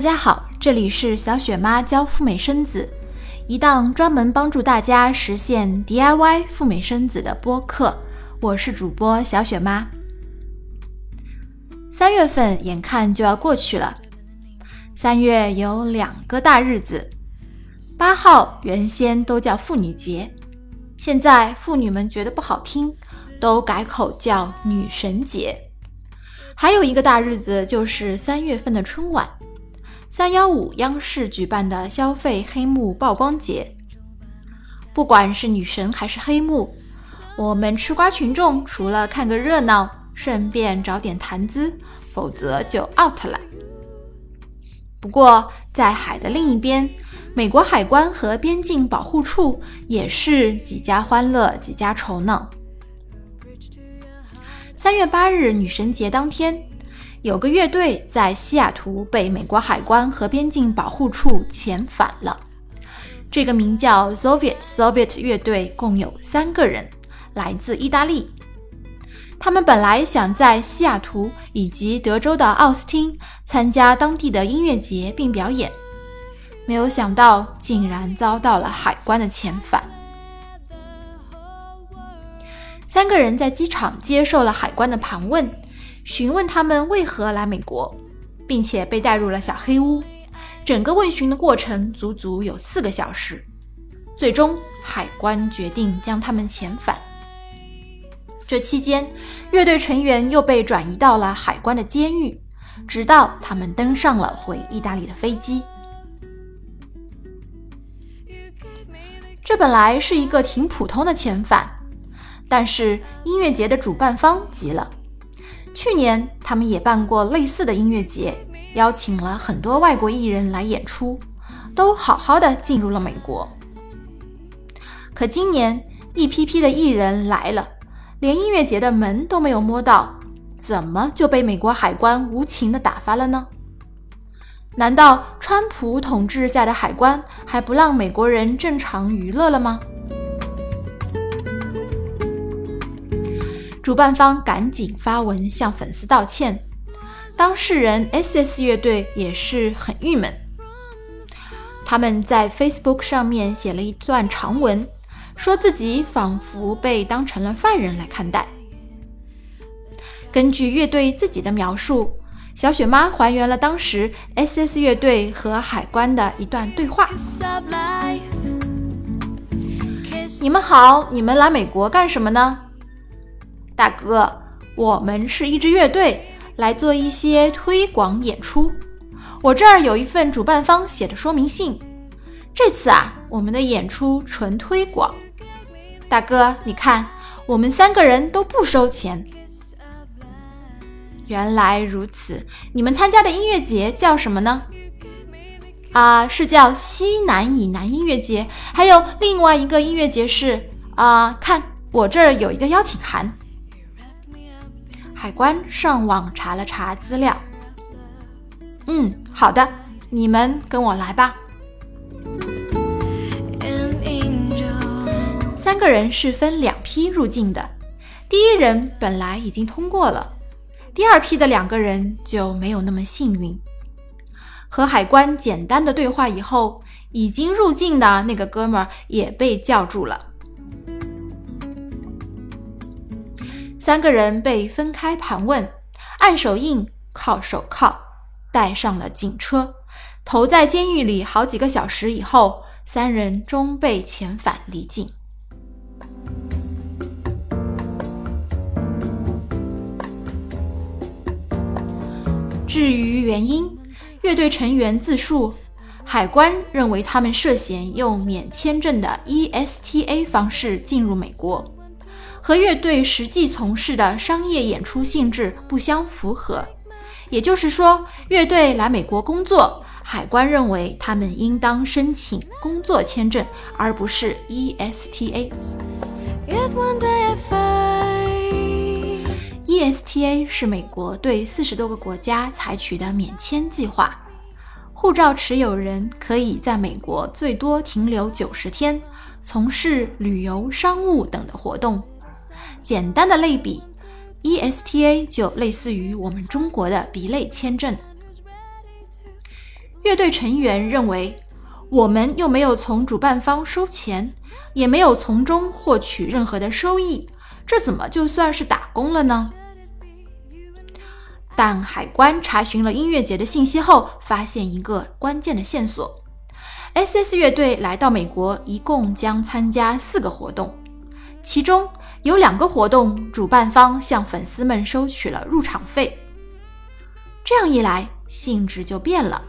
大家好，这里是小雪妈教赴美生子，一档专门帮助大家实现 DIY 赴美生子的播客。我是主播小雪妈。三月份眼看就要过去了，三月有两个大日子，八号原先都叫妇女节，现在妇女们觉得不好听，都改口叫女神节。还有一个大日子就是三月份的春晚。三幺五央视举办的消费黑幕曝光节，不管是女神还是黑幕，我们吃瓜群众除了看个热闹，顺便找点谈资，否则就 out 了。不过在海的另一边，美国海关和边境保护处也是几家欢乐几家愁呢。三月八日女神节当天。有个乐队在西雅图被美国海关和边境保护处遣返了。这个名叫 Soviet Soviet 乐队共有三个人，来自意大利。他们本来想在西雅图以及德州的奥斯汀参加当地的音乐节并表演，没有想到竟然遭到了海关的遣返。三个人在机场接受了海关的盘问。询问他们为何来美国，并且被带入了小黑屋。整个问询的过程足足有四个小时。最终，海关决定将他们遣返。这期间，乐队成员又被转移到了海关的监狱，直到他们登上了回意大利的飞机。这本来是一个挺普通的遣返，但是音乐节的主办方急了。去年他们也办过类似的音乐节，邀请了很多外国艺人来演出，都好好的进入了美国。可今年一批批的艺人来了，连音乐节的门都没有摸到，怎么就被美国海关无情的打发了呢？难道川普统治下的海关还不让美国人正常娱乐了吗？主办方赶紧发文向粉丝道歉，当事人 S.S 乐队也是很郁闷。他们在 Facebook 上面写了一段长文，说自己仿佛被当成了犯人来看待。根据乐队自己的描述，小雪妈还原了当时 S.S 乐队和海关的一段对话：“你们好，你们来美国干什么呢？”大哥，我们是一支乐队，来做一些推广演出。我这儿有一份主办方写的说明信。这次啊，我们的演出纯推广。大哥，你看，我们三个人都不收钱。原来如此，你们参加的音乐节叫什么呢？啊，是叫西南以南音乐节。还有另外一个音乐节是啊，看我这儿有一个邀请函。海关上网查了查资料，嗯，好的，你们跟我来吧。三个人是分两批入境的，第一人本来已经通过了，第二批的两个人就没有那么幸运。和海关简单的对话以后，已经入境的那个哥们儿也被叫住了。三个人被分开盘问，按手印、铐手铐，带上了警车，投在监狱里好几个小时以后，三人终被遣返离境。至于原因，乐队成员自述，海关认为他们涉嫌用免签证的 ESTA 方式进入美国。和乐队实际从事的商业演出性质不相符合，也就是说，乐队来美国工作，海关认为他们应当申请工作签证，而不是 ESTA。ESTA 是美国对四十多个国家采取的免签计划，护照持有人可以在美国最多停留九十天，从事旅游、商务等的活动。简单的类比，ESTA 就类似于我们中国的 B 类签证。乐队成员认为，我们又没有从主办方收钱，也没有从中获取任何的收益，这怎么就算是打工了呢？但海关查询了音乐节的信息后，发现一个关键的线索：S.S 乐队来到美国，一共将参加四个活动，其中有两个活动主办方向粉丝们收取了入场费。这样一来，性质就变了，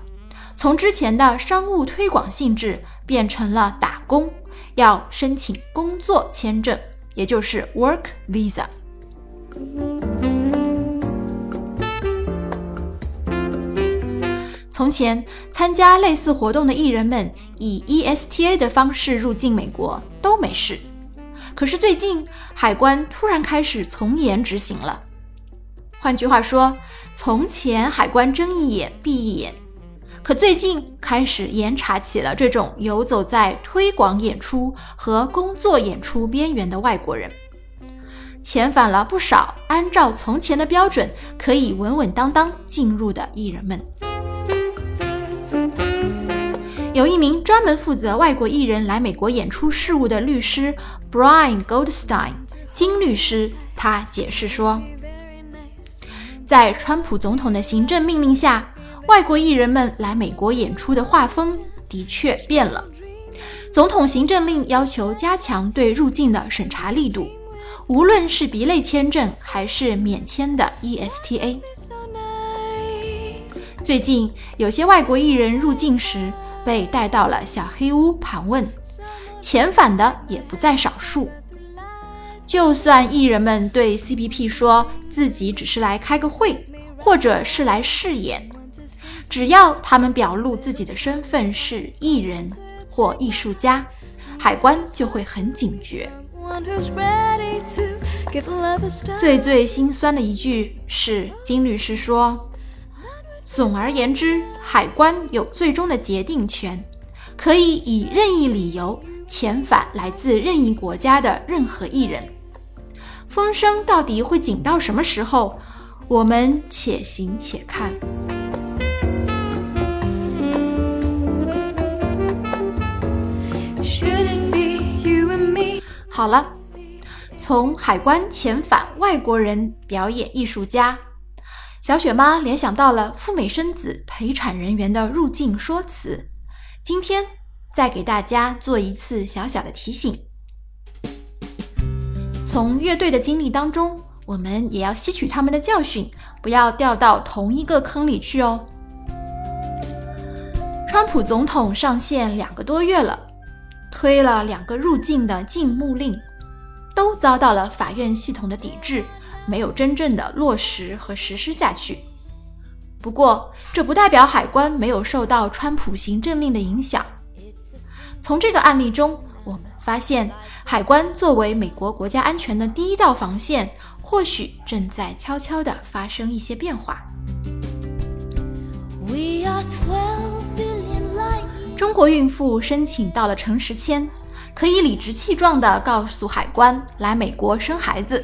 从之前的商务推广性质变成了打工，要申请工作签证，也就是 Work Visa。从前参加类似活动的艺人们以 ESTA 的方式入境美国都没事，可是最近海关突然开始从严执行了。换句话说，从前海关睁一眼闭一眼，可最近开始严查起了这种游走在推广演出和工作演出边缘的外国人，遣返了不少按照从前的标准可以稳稳当当进入的艺人们。有一名专门负责外国艺人来美国演出事务的律师 Brian Goldstein 金律师，他解释说，在川普总统的行政命令下，外国艺人们来美国演出的画风的确变了。总统行政令要求加强对入境的审查力度，无论是 B 类签证还是免签的 ESTA。最近有些外国艺人入境时。被带到了小黑屋盘问，遣返的也不在少数。就算艺人们对 CBP 说自己只是来开个会，或者是来试演，只要他们表露自己的身份是艺人或艺术家，海关就会很警觉。最最心酸的一句是金律师说。总而言之，海关有最终的决定权，可以以任意理由遣返来自任意国家的任何一人。风声到底会紧到什么时候？我们且行且看。好了，从海关遣返外国人表演艺术家。小雪妈联想到了赴美生子陪产人员的入境说辞，今天再给大家做一次小小的提醒。从乐队的经历当中，我们也要吸取他们的教训，不要掉到同一个坑里去哦。川普总统上线两个多月了，推了两个入境的禁牧令，都遭到了法院系统的抵制。没有真正的落实和实施下去。不过，这不代表海关没有受到川普行政令的影响。从这个案例中，我们发现，海关作为美国国家安全的第一道防线，或许正在悄悄地发生一些变化。We are 中国孕妇申请到了陈时签，可以理直气壮地告诉海关来美国生孩子。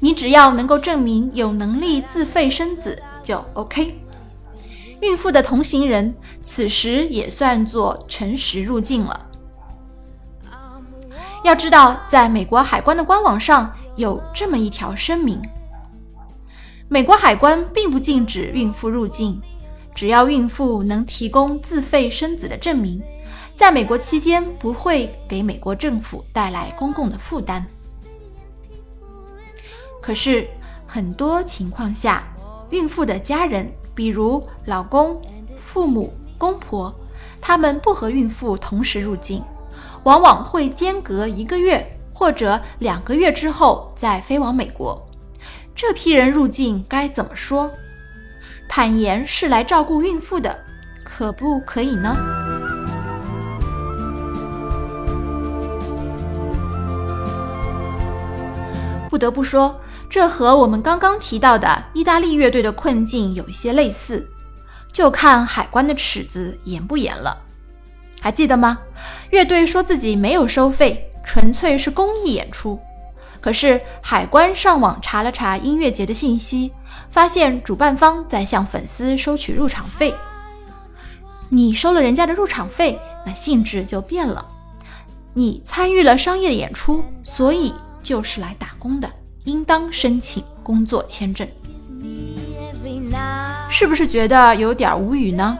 你只要能够证明有能力自费生子就 OK。孕妇的同行人此时也算作诚实入境了。要知道，在美国海关的官网上有这么一条声明：美国海关并不禁止孕妇入境，只要孕妇能提供自费生子的证明，在美国期间不会给美国政府带来公共的负担。可是，很多情况下，孕妇的家人，比如老公、父母、公婆，他们不和孕妇同时入境，往往会间隔一个月或者两个月之后再飞往美国。这批人入境该怎么说？坦言是来照顾孕妇的，可不可以呢？不得不说。这和我们刚刚提到的意大利乐队的困境有一些类似，就看海关的尺子严不严了。还记得吗？乐队说自己没有收费，纯粹是公益演出。可是海关上网查了查音乐节的信息，发现主办方在向粉丝收取入场费。你收了人家的入场费，那性质就变了。你参与了商业的演出，所以就是来打工的，应当申请工作签证。是不是觉得有点无语呢？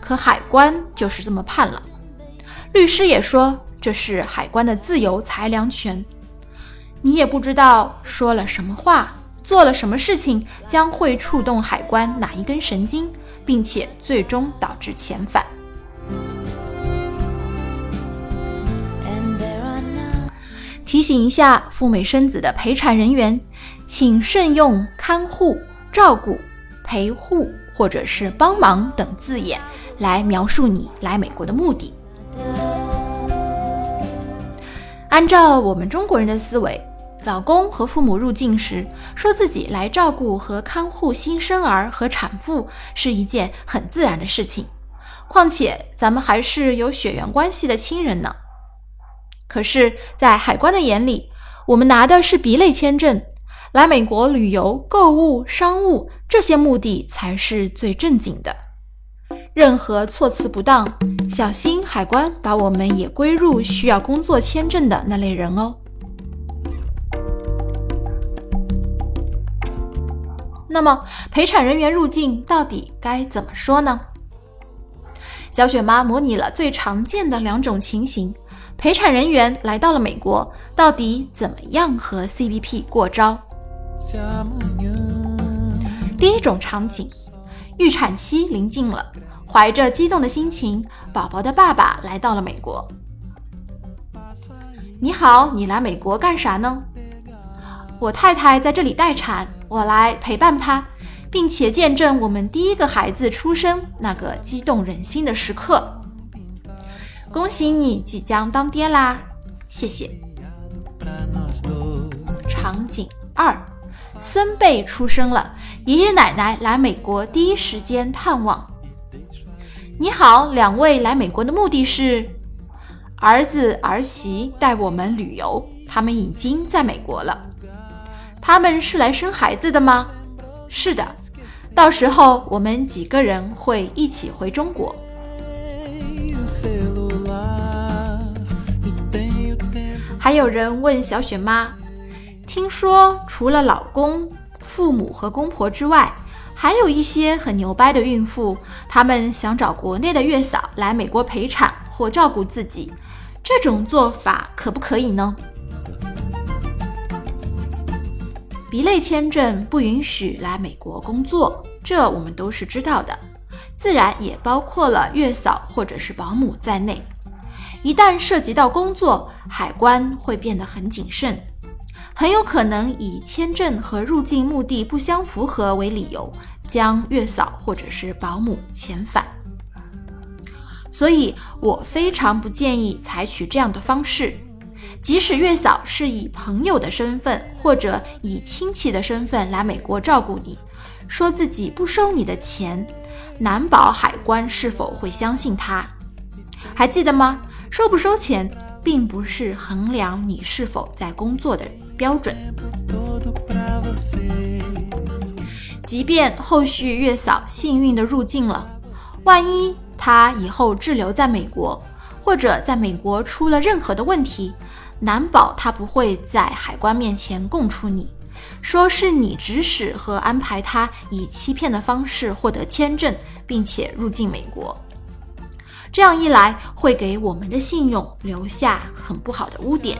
可海关就是这么判了。律师也说这是海关的自由裁量权。你也不知道说了什么话，做了什么事情将会触动海关哪一根神经，并且最终导致遣返。提醒一下赴美生子的陪产人员，请慎用看护、照顾。陪护或者是帮忙等字眼来描述你来美国的目的。按照我们中国人的思维，老公和父母入境时说自己来照顾和看护新生儿和产妇是一件很自然的事情。况且咱们还是有血缘关系的亲人呢。可是，在海关的眼里，我们拿的是 B 类签证。来美国旅游、购物、商务这些目的才是最正经的。任何措辞不当，小心海关把我们也归入需要工作签证的那类人哦。那么，陪产人员入境到底该怎么说呢？小雪妈模拟了最常见的两种情形：陪产人员来到了美国，到底怎么样和 CBP 过招？第一种场景，预产期临近了，怀着激动的心情，宝宝的爸爸来到了美国。你好，你来美国干啥呢？我太太在这里待产，我来陪伴她，并且见证我们第一个孩子出生那个激动人心的时刻。恭喜你即将当爹啦！谢谢。场景二。孙辈出生了，爷爷奶奶来美国第一时间探望。你好，两位来美国的目的是？儿子儿媳带我们旅游，他们已经在美国了。他们是来生孩子的吗？是的，到时候我们几个人会一起回中国。还有人问小雪妈。听说除了老公、父母和公婆之外，还有一些很牛掰的孕妇，她们想找国内的月嫂来美国陪产或照顾自己，这种做法可不可以呢？B 类签证不允许来美国工作，这我们都是知道的，自然也包括了月嫂或者是保姆在内。一旦涉及到工作，海关会变得很谨慎。很有可能以签证和入境目的不相符合为理由，将月嫂或者是保姆遣返。所以我非常不建议采取这样的方式。即使月嫂是以朋友的身份或者以亲戚的身份来美国照顾你，说自己不收你的钱，难保海关是否会相信他。还记得吗？收不收钱，并不是衡量你是否在工作的。标准。即便后续月嫂幸运的入境了，万一她以后滞留在美国，或者在美国出了任何的问题，难保她不会在海关面前供出你，说是你指使和安排她以欺骗的方式获得签证，并且入境美国。这样一来，会给我们的信用留下很不好的污点。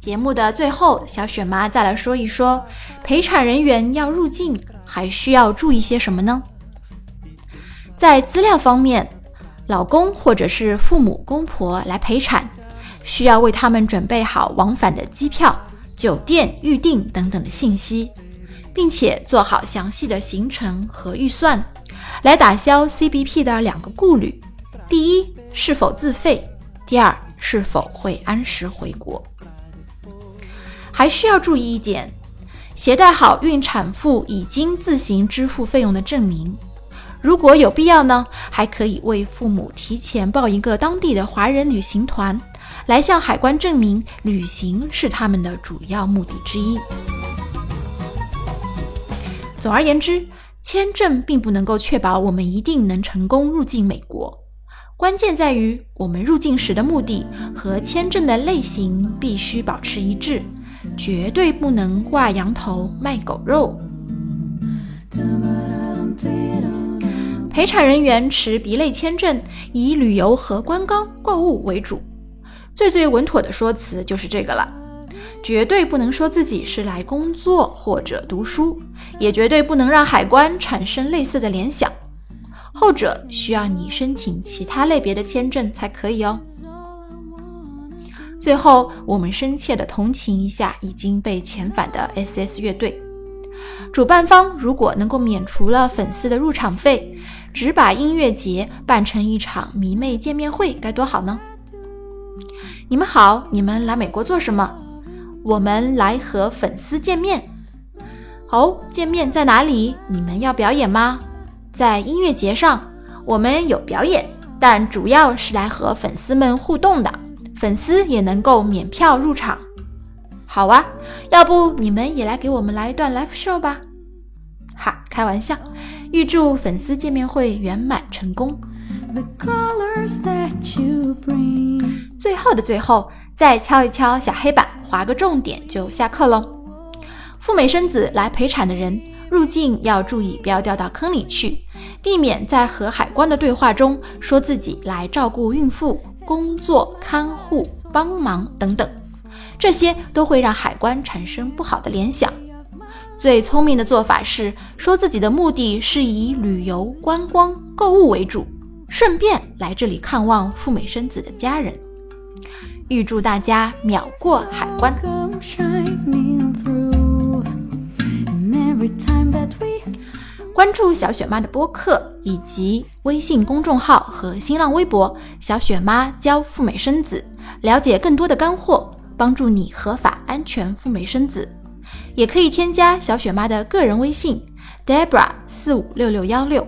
节目的最后，小雪妈再来说一说，陪产人员要入境还需要注意些什么呢？在资料方面，老公或者是父母公婆来陪产，需要为他们准备好往返的机票、酒店预订等等的信息，并且做好详细的行程和预算，来打消 CBP 的两个顾虑：第一，是否自费？第二，是否会按时回国？还需要注意一点，携带好孕产妇已经自行支付费用的证明。如果有必要呢，还可以为父母提前报一个当地的华人旅行团，来向海关证明旅行是他们的主要目的之一。总而言之，签证并不能够确保我们一定能成功入境美国。关键在于我们入境时的目的和签证的类型必须保持一致，绝对不能挂羊头卖狗肉。陪产人员持 B 类签证，以旅游和观光购物为主。最最稳妥的说辞就是这个了，绝对不能说自己是来工作或者读书，也绝对不能让海关产生类似的联想。后者需要你申请其他类别的签证才可以哦。最后，我们深切的同情一下已经被遣返的 SS 乐队。主办方如果能够免除了粉丝的入场费，只把音乐节办成一场迷妹见面会，该多好呢？你们好，你们来美国做什么？我们来和粉丝见面。哦，见面在哪里？你们要表演吗？在音乐节上，我们有表演，但主要是来和粉丝们互动的。粉丝也能够免票入场。好啊，要不你们也来给我们来一段 live show 吧？哈，开玩笑。预祝粉丝见面会圆满成功。The colors that you bring 最后的最后，再敲一敲小黑板，划个重点就下课喽。赴美生子来陪产的人入境要注意，不要掉到坑里去，避免在和海关的对话中说自己来照顾孕妇、工作、看护、帮忙等等，这些都会让海关产生不好的联想。最聪明的做法是说自己的目的是以旅游、观光、购物为主。顺便来这里看望赴美生子的家人，预祝大家秒过海关。关注小雪妈的播客以及微信公众号和新浪微博“小雪妈教赴美生子”，了解更多的干货，帮助你合法安全赴美生子。也可以添加小雪妈的个人微信：Debra 四五六六幺六。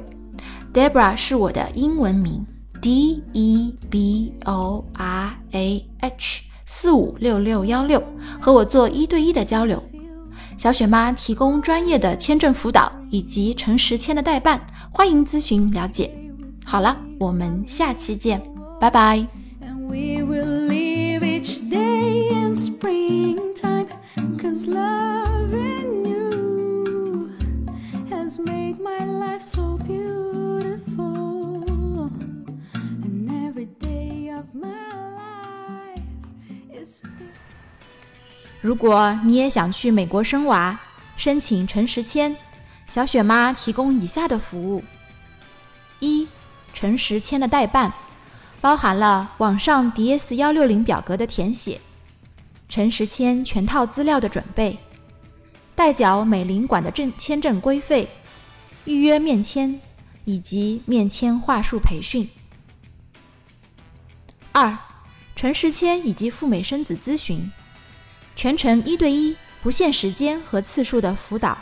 Debra 是我的英文名，D E B O R A H 四五六六幺六，和我做一对一的交流。小雪妈提供专业的签证辅导以及诚实签的代办，欢迎咨询了解。好了，我们下期见，拜拜。如果你也想去美国生娃，申请诚实签，小雪妈提供以下的服务：一、诚实签的代办，包含了网上 DS 幺六零表格的填写、诚实签全套资料的准备、代缴美领馆的证签证规费、预约面签以及面签话术培训；二、诚实签以及赴美生子咨询。全程一对一、不限时间和次数的辅导，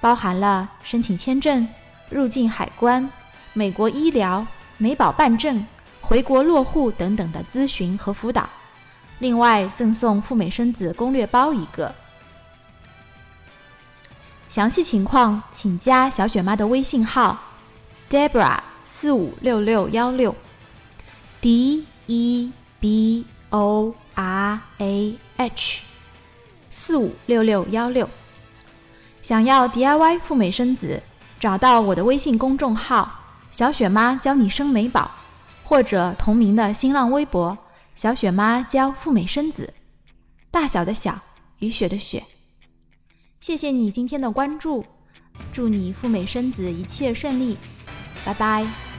包含了申请签证、入境海关、美国医疗、美保办证、回国落户等等的咨询和辅导。另外赠送赴美生子攻略包一个。详细情况请加小雪妈的微信号：Debra 四五六六幺六，D E B O R A。h 四五六六幺六，想要 DIY 赴美生子，找到我的微信公众号“小雪妈教你生美宝”，或者同名的新浪微博“小雪妈教赴美生子”。大小的小，雨雪的雪。谢谢你今天的关注，祝你赴美生子一切顺利，拜拜。